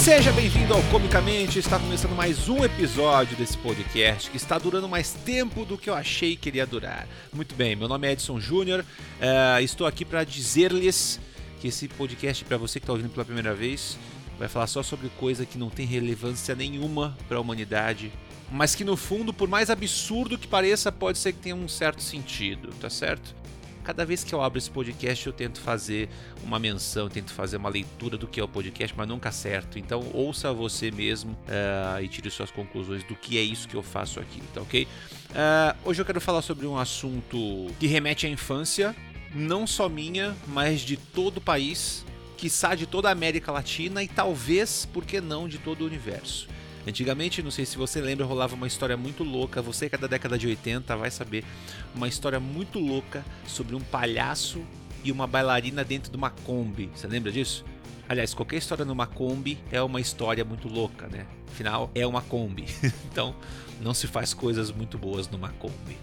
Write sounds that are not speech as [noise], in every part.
Seja bem-vindo ao Comicamente. Está começando mais um episódio desse podcast que está durando mais tempo do que eu achei que iria durar. Muito bem, meu nome é Edson Júnior. Uh, estou aqui para dizer-lhes que esse podcast, para você que está ouvindo pela primeira vez, vai falar só sobre coisa que não tem relevância nenhuma para a humanidade, mas que no fundo, por mais absurdo que pareça, pode ser que tenha um certo sentido, tá certo? Cada vez que eu abro esse podcast, eu tento fazer uma menção, tento fazer uma leitura do que é o podcast, mas nunca acerto. Então, ouça você mesmo uh, e tire suas conclusões do que é isso que eu faço aqui, tá ok? Uh, hoje eu quero falar sobre um assunto que remete à infância, não só minha, mas de todo o país, quiçá de toda a América Latina e talvez, por que não, de todo o universo. Antigamente, não sei se você lembra, rolava uma história muito louca. Você que é da década de 80 vai saber. Uma história muito louca sobre um palhaço e uma bailarina dentro de uma Kombi. Você lembra disso? Aliás, qualquer história numa Kombi é uma história muito louca, né? Afinal, é uma Kombi. [laughs] então, não se faz coisas muito boas numa Kombi.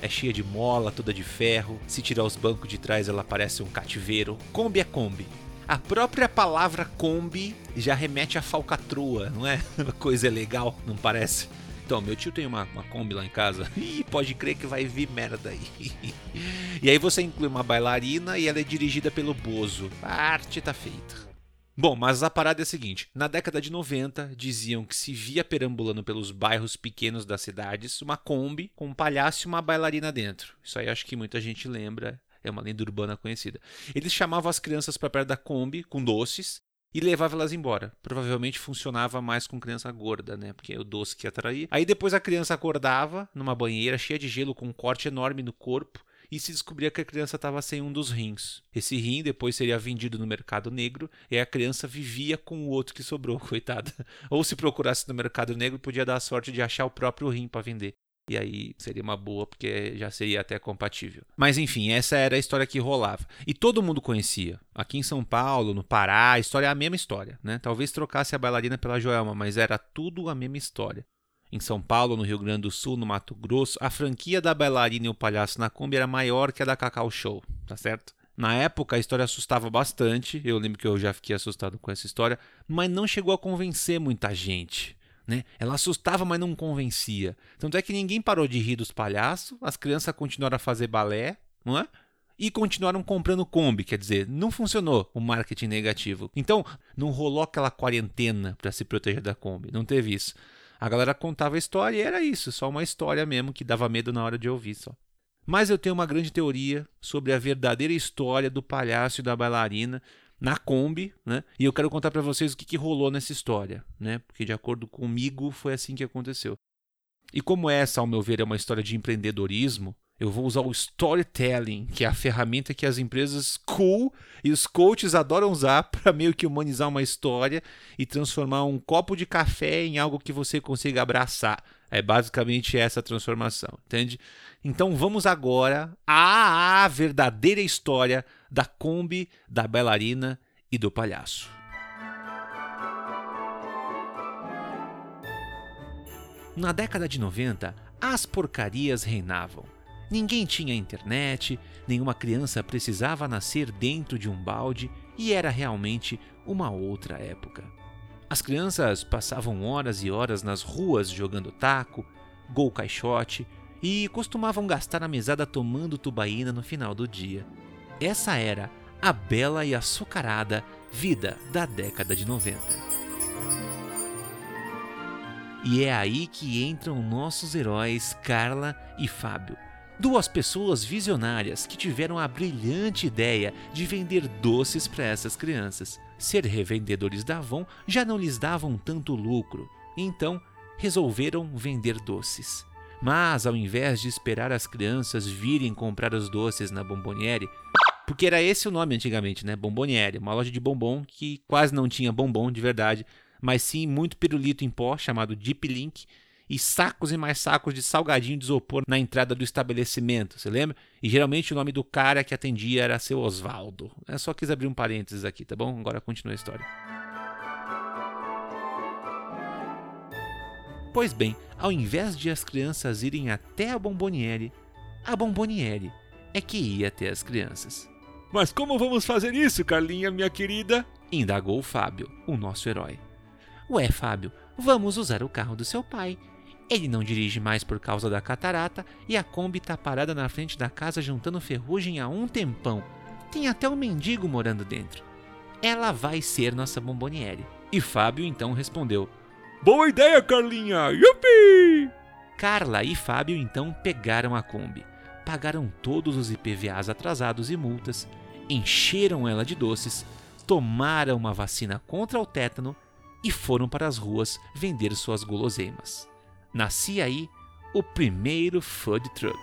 É? é cheia de mola, toda de ferro. Se tirar os bancos de trás, ela parece um cativeiro. Kombi é Kombi. A própria palavra Kombi já remete a falcatrua, não é? [laughs] Coisa legal, não parece? Então, meu tio tem uma, uma Kombi lá em casa. [laughs] Ih, pode crer que vai vir merda aí. [laughs] e aí você inclui uma bailarina e ela é dirigida pelo Bozo. A arte tá feita. Bom, mas a parada é a seguinte: na década de 90, diziam que se via perambulando pelos bairros pequenos das cidades uma Kombi com um palhaço e uma bailarina dentro. Isso aí acho que muita gente lembra é uma lenda urbana conhecida. Eles chamavam as crianças para perto da Kombi com doces e levavam elas embora. Provavelmente funcionava mais com criança gorda, né? Porque é o doce que atraía. Aí depois a criança acordava numa banheira cheia de gelo com um corte enorme no corpo e se descobria que a criança estava sem um dos rins. Esse rim depois seria vendido no mercado negro e a criança vivia com o outro que sobrou, [laughs] coitada. Ou se procurasse no mercado negro, podia dar a sorte de achar o próprio rim para vender e aí seria uma boa porque já seria até compatível. Mas enfim, essa era a história que rolava. E todo mundo conhecia. Aqui em São Paulo, no Pará, a história é a mesma história, né? Talvez trocasse a bailarina pela Joelma, mas era tudo a mesma história. Em São Paulo, no Rio Grande do Sul, no Mato Grosso, a franquia da bailarina e o palhaço na Kombi era maior que a da Cacau Show, tá certo? Na época a história assustava bastante, eu lembro que eu já fiquei assustado com essa história, mas não chegou a convencer muita gente. Né? Ela assustava, mas não convencia. Tanto é que ninguém parou de rir dos palhaços, as crianças continuaram a fazer balé, não é? E continuaram comprando Kombi, quer dizer, não funcionou o marketing negativo. Então, não rolou aquela quarentena para se proteger da Kombi, não teve isso. A galera contava a história e era isso, só uma história mesmo que dava medo na hora de ouvir só. Mas eu tenho uma grande teoria sobre a verdadeira história do palhaço e da bailarina na Kombi, né? E eu quero contar para vocês o que, que rolou nessa história, né? Porque de acordo comigo foi assim que aconteceu. E como essa, ao meu ver, é uma história de empreendedorismo, eu vou usar o storytelling, que é a ferramenta que as empresas cool e os coaches adoram usar [laughs] para meio que humanizar uma história e transformar um copo de café em algo que você consiga abraçar. É basicamente essa transformação, entende? Então vamos agora à, verdadeira história da Kombi, da bailarina e do palhaço. Na década de 90, as porcarias reinavam. Ninguém tinha internet, nenhuma criança precisava nascer dentro de um balde e era realmente uma outra época. As crianças passavam horas e horas nas ruas jogando taco, gol caixote e costumavam gastar a mesada tomando tubaína no final do dia. Essa era a bela e açucarada vida da década de 90. E é aí que entram nossos heróis Carla e Fábio, duas pessoas visionárias que tiveram a brilhante ideia de vender doces para essas crianças. Ser revendedores da Avon já não lhes davam tanto lucro, então resolveram vender doces. Mas ao invés de esperar as crianças virem comprar os doces na Bomboniere, porque era esse o nome antigamente, né? Bomboniere, uma loja de bombom que quase não tinha bombom de verdade, mas sim muito pirulito em pó chamado Deep Link e sacos e mais sacos de salgadinho de isopor na entrada do estabelecimento, você lembra? E geralmente o nome do cara que atendia era seu Osvaldo. Eu só quis abrir um parênteses aqui, tá bom? Agora continua a história. Pois bem, ao invés de as crianças irem até a Bomboniere, a Bomboniere é que ia até as crianças. Mas como vamos fazer isso, Carlinha, minha querida? indagou Fábio, o nosso herói. Ué, Fábio, vamos usar o carro do seu pai. Ele não dirige mais por causa da catarata e a Kombi tá parada na frente da casa juntando ferrugem há um tempão. Tem até um mendigo morando dentro. Ela vai ser nossa bomboniere. E Fábio então respondeu: Boa ideia, Carlinha! Yupi! Carla e Fábio então pegaram a Kombi, pagaram todos os IPVAs atrasados e multas, encheram ela de doces, tomaram uma vacina contra o tétano e foram para as ruas vender suas guloseimas. Nascia aí o primeiro food truck.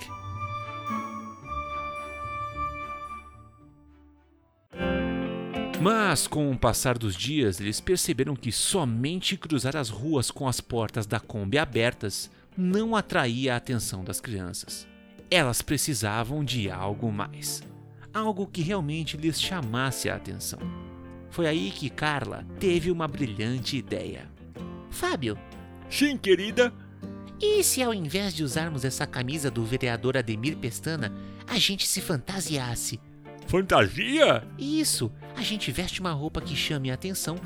Mas com o passar dos dias, eles perceberam que somente cruzar as ruas com as portas da Kombi abertas não atraía a atenção das crianças. Elas precisavam de algo mais. Algo que realmente lhes chamasse a atenção. Foi aí que Carla teve uma brilhante ideia. Fábio. Sim, querida. E se ao invés de usarmos essa camisa do vereador Ademir Pestana, a gente se fantasiasse? Fantasia? Isso! A gente veste uma roupa que chame a atenção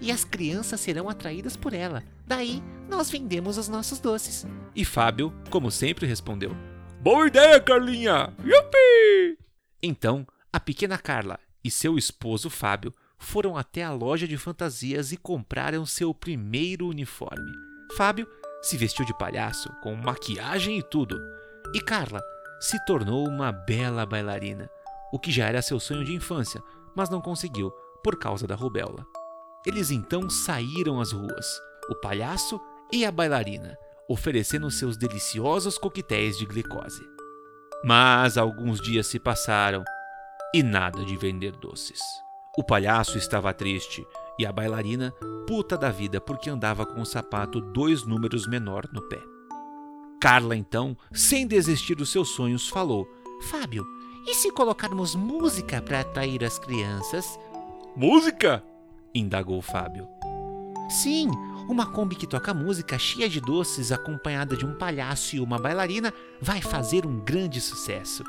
e as crianças serão atraídas por ela. Daí, nós vendemos os nossos doces. E Fábio, como sempre, respondeu: Boa ideia, Carlinha! Yupi! Então, a pequena Carla e seu esposo Fábio foram até a loja de fantasias e compraram seu primeiro uniforme. Fábio se vestiu de palhaço, com maquiagem e tudo, e Carla se tornou uma bela bailarina, o que já era seu sonho de infância, mas não conseguiu por causa da rubéola. Eles então saíram às ruas, o palhaço e a bailarina, oferecendo seus deliciosos coquetéis de glicose. Mas alguns dias se passaram e nada de vender doces. O palhaço estava triste e a bailarina puta da vida porque andava com o sapato dois números menor no pé. Carla então, sem desistir dos seus sonhos, falou: Fábio, e se colocarmos música para atrair as crianças? Música? indagou Fábio. Sim, uma Kombi que toca música cheia de doces, acompanhada de um palhaço e uma bailarina, vai fazer um grande sucesso.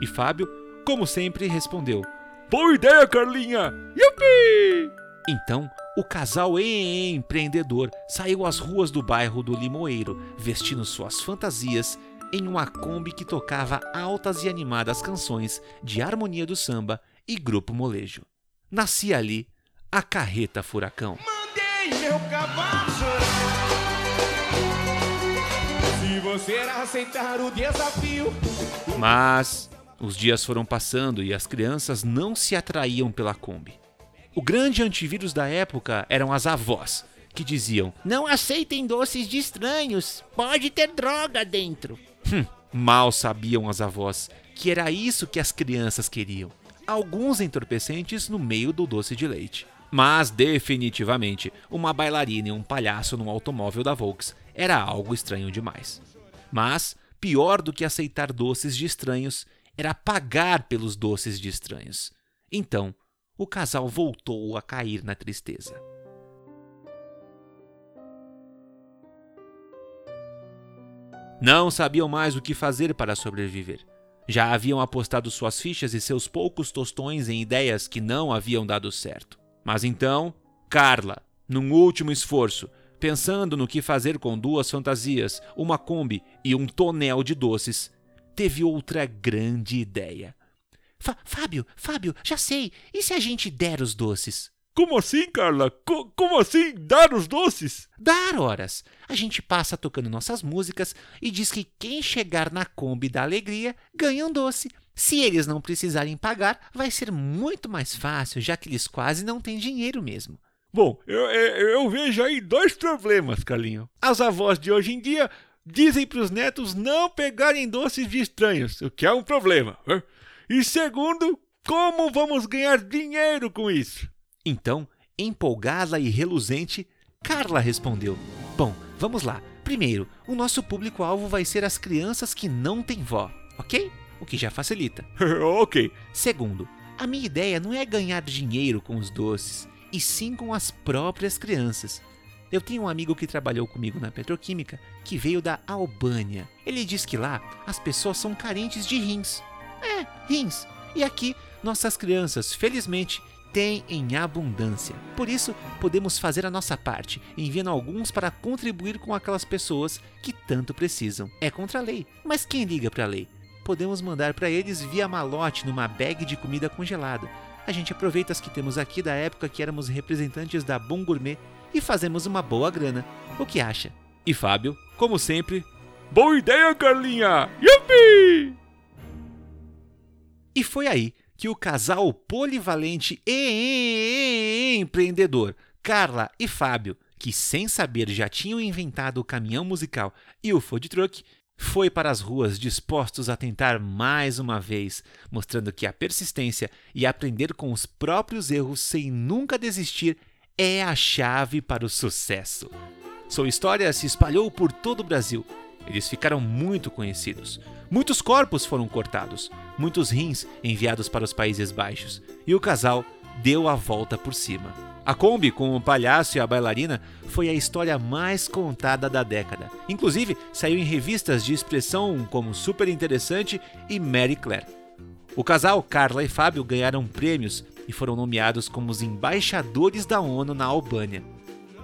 E Fábio, como sempre, respondeu: Boa ideia, Carlinha! Yupi! Então, o casal empreendedor saiu às ruas do bairro do Limoeiro, vestindo suas fantasias em uma Kombi que tocava altas e animadas canções de harmonia do samba e grupo molejo. Nascia ali a carreta furacão. Mandei meu cavalo Se você aceitar o desafio. Mas os dias foram passando e as crianças não se atraíam pela Kombi. O grande antivírus da época eram as avós, que diziam: Não aceitem doces de estranhos, pode ter droga dentro. Hum, mal sabiam as avós que era isso que as crianças queriam. Alguns entorpecentes no meio do doce de leite. Mas, definitivamente, uma bailarina e um palhaço no automóvel da Volks era algo estranho demais. Mas, pior do que aceitar doces de estranhos era pagar pelos doces de estranhos. Então, o casal voltou a cair na tristeza. Não sabiam mais o que fazer para sobreviver. Já haviam apostado suas fichas e seus poucos tostões em ideias que não haviam dado certo. Mas então, Carla, num último esforço, pensando no que fazer com duas fantasias, uma Kombi e um tonel de doces, teve outra grande ideia. Fábio, Fábio, já sei. E se a gente der os doces? Como assim, Carla? Co como assim dar os doces? Dar horas. A gente passa tocando nossas músicas e diz que quem chegar na Kombi da Alegria ganha um doce. Se eles não precisarem pagar, vai ser muito mais fácil, já que eles quase não têm dinheiro mesmo. Bom, eu, eu, eu vejo aí dois problemas, Carlinho. As avós de hoje em dia dizem para os netos não pegarem doces de estranhos, o que é um problema. E segundo, como vamos ganhar dinheiro com isso? Então, empolgada e reluzente, Carla respondeu: Bom, vamos lá. Primeiro, o nosso público-alvo vai ser as crianças que não têm vó, ok? O que já facilita. [laughs] ok. Segundo, a minha ideia não é ganhar dinheiro com os doces, e sim com as próprias crianças. Eu tenho um amigo que trabalhou comigo na petroquímica que veio da Albânia. Ele diz que lá as pessoas são carentes de rins. É, rins. E aqui nossas crianças, felizmente, tem em abundância. Por isso, podemos fazer a nossa parte, enviando alguns para contribuir com aquelas pessoas que tanto precisam. É contra a lei, mas quem liga para a lei? Podemos mandar para eles via malote numa bag de comida congelada. A gente aproveita as que temos aqui da época que éramos representantes da Bom Gourmet e fazemos uma boa grana. O que acha? E Fábio, como sempre, boa ideia, Carlinha! Yuppie! E foi aí que o casal polivalente e empreendedor, Carla e Fábio, que sem saber já tinham inventado o caminhão musical e o food truck, foi para as ruas dispostos a tentar mais uma vez, mostrando que a persistência e aprender com os próprios erros sem nunca desistir é a chave para o sucesso. Sua história se espalhou por todo o Brasil. Eles ficaram muito conhecidos. Muitos corpos foram cortados, muitos rins enviados para os Países Baixos, e o casal deu a volta por cima. A Kombi com o palhaço e a bailarina foi a história mais contada da década. Inclusive, saiu em revistas de expressão como Super Interessante e Mary Claire. O casal Carla e Fábio ganharam prêmios e foram nomeados como os embaixadores da ONU na Albânia.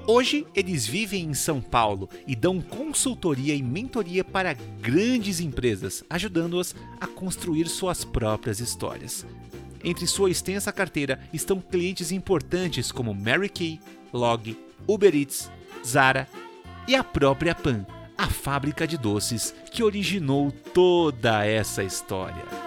Hoje eles vivem em São Paulo e dão consultoria e mentoria para grandes empresas, ajudando-as a construir suas próprias histórias. Entre sua extensa carteira estão clientes importantes como Mary Kay, Log, Uber Eats, Zara e a própria Pan, a fábrica de doces que originou toda essa história.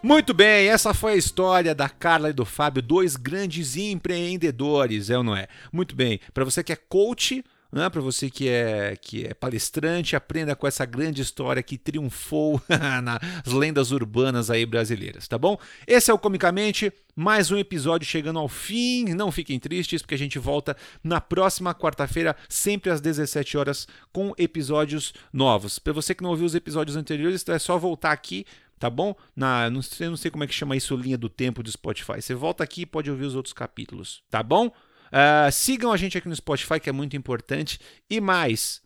Muito bem, essa foi a história da Carla e do Fábio, dois grandes empreendedores, é ou não é? Muito bem, para você que é coach, né, para você que é, que é palestrante, aprenda com essa grande história que triunfou [laughs] nas lendas urbanas aí brasileiras, tá bom? Esse é o Comicamente, mais um episódio chegando ao fim. Não fiquem tristes, porque a gente volta na próxima quarta-feira, sempre às 17 horas, com episódios novos. Para você que não ouviu os episódios anteriores, é só voltar aqui tá bom? Na, não sei, não sei como é que chama isso, linha do tempo do Spotify. Você volta aqui e pode ouvir os outros capítulos, tá bom? Uh, sigam a gente aqui no Spotify, que é muito importante. E mais,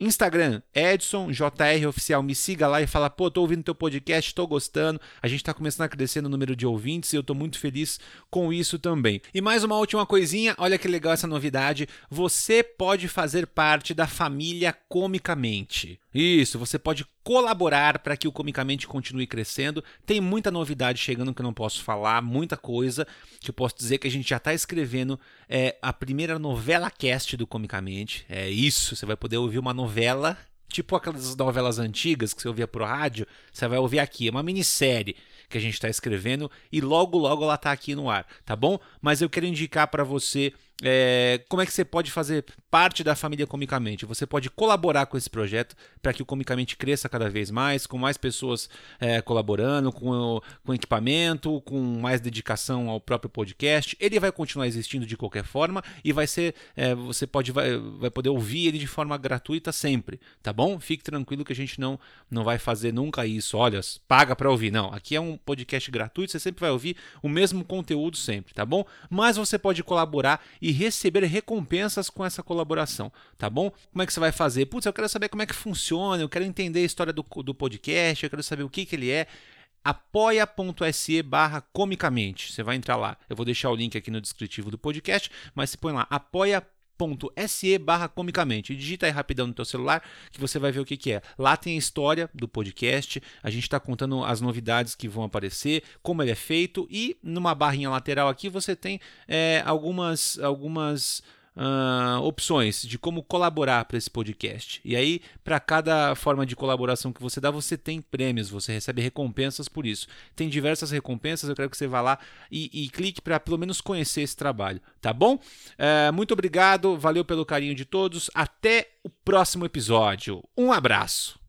Instagram, Edson JR Oficial, me siga lá e fala, pô, tô ouvindo teu podcast, tô gostando. A gente tá começando a crescer no número de ouvintes e eu tô muito feliz com isso também. E mais uma última coisinha, olha que legal essa novidade. Você pode fazer parte da família Comicamente. Isso, você pode colaborar para que o Comicamente continue crescendo. Tem muita novidade chegando que eu não posso falar, muita coisa que eu posso dizer que a gente já está escrevendo é, a primeira novela cast do Comicamente. É isso, você vai poder ouvir uma novela, tipo aquelas novelas antigas que você ouvia pro rádio, você vai ouvir aqui. É uma minissérie que a gente está escrevendo e logo, logo ela está aqui no ar, tá bom? Mas eu quero indicar para você é, como é que você pode fazer parte da família Comicamente? Você pode colaborar com esse projeto para que o Comicamente cresça cada vez mais, com mais pessoas é, colaborando, com, com equipamento, com mais dedicação ao próprio podcast. Ele vai continuar existindo de qualquer forma e vai ser. É, você pode vai, vai poder ouvir ele de forma gratuita sempre, tá bom? Fique tranquilo que a gente não, não vai fazer nunca isso. Olha, paga para ouvir. Não, aqui é um podcast gratuito, você sempre vai ouvir o mesmo conteúdo sempre, tá bom? Mas você pode colaborar e receber recompensas com essa colaboração, tá bom? Como é que você vai fazer? Putz, eu quero saber como é que funciona, eu quero entender a história do, do podcast, eu quero saber o que, que ele é apoia.se barra comicamente. Você vai entrar lá. Eu vou deixar o link aqui no descritivo do podcast, mas você põe lá apoia.se se barra comicamente. Digita aí rapidão no teu celular que você vai ver o que, que é. Lá tem a história do podcast, a gente está contando as novidades que vão aparecer, como ele é feito e numa barrinha lateral aqui você tem é, algumas algumas uh, opções de como colaborar para esse podcast. E aí, para cada forma de colaboração que você dá, você tem prêmios, você recebe recompensas por isso. Tem diversas recompensas, eu quero que você vá lá e, e clique para pelo menos conhecer esse trabalho, tá bom? Uh, muito obrigado, valeu pelo carinho de todos. Até o próximo episódio. Um abraço.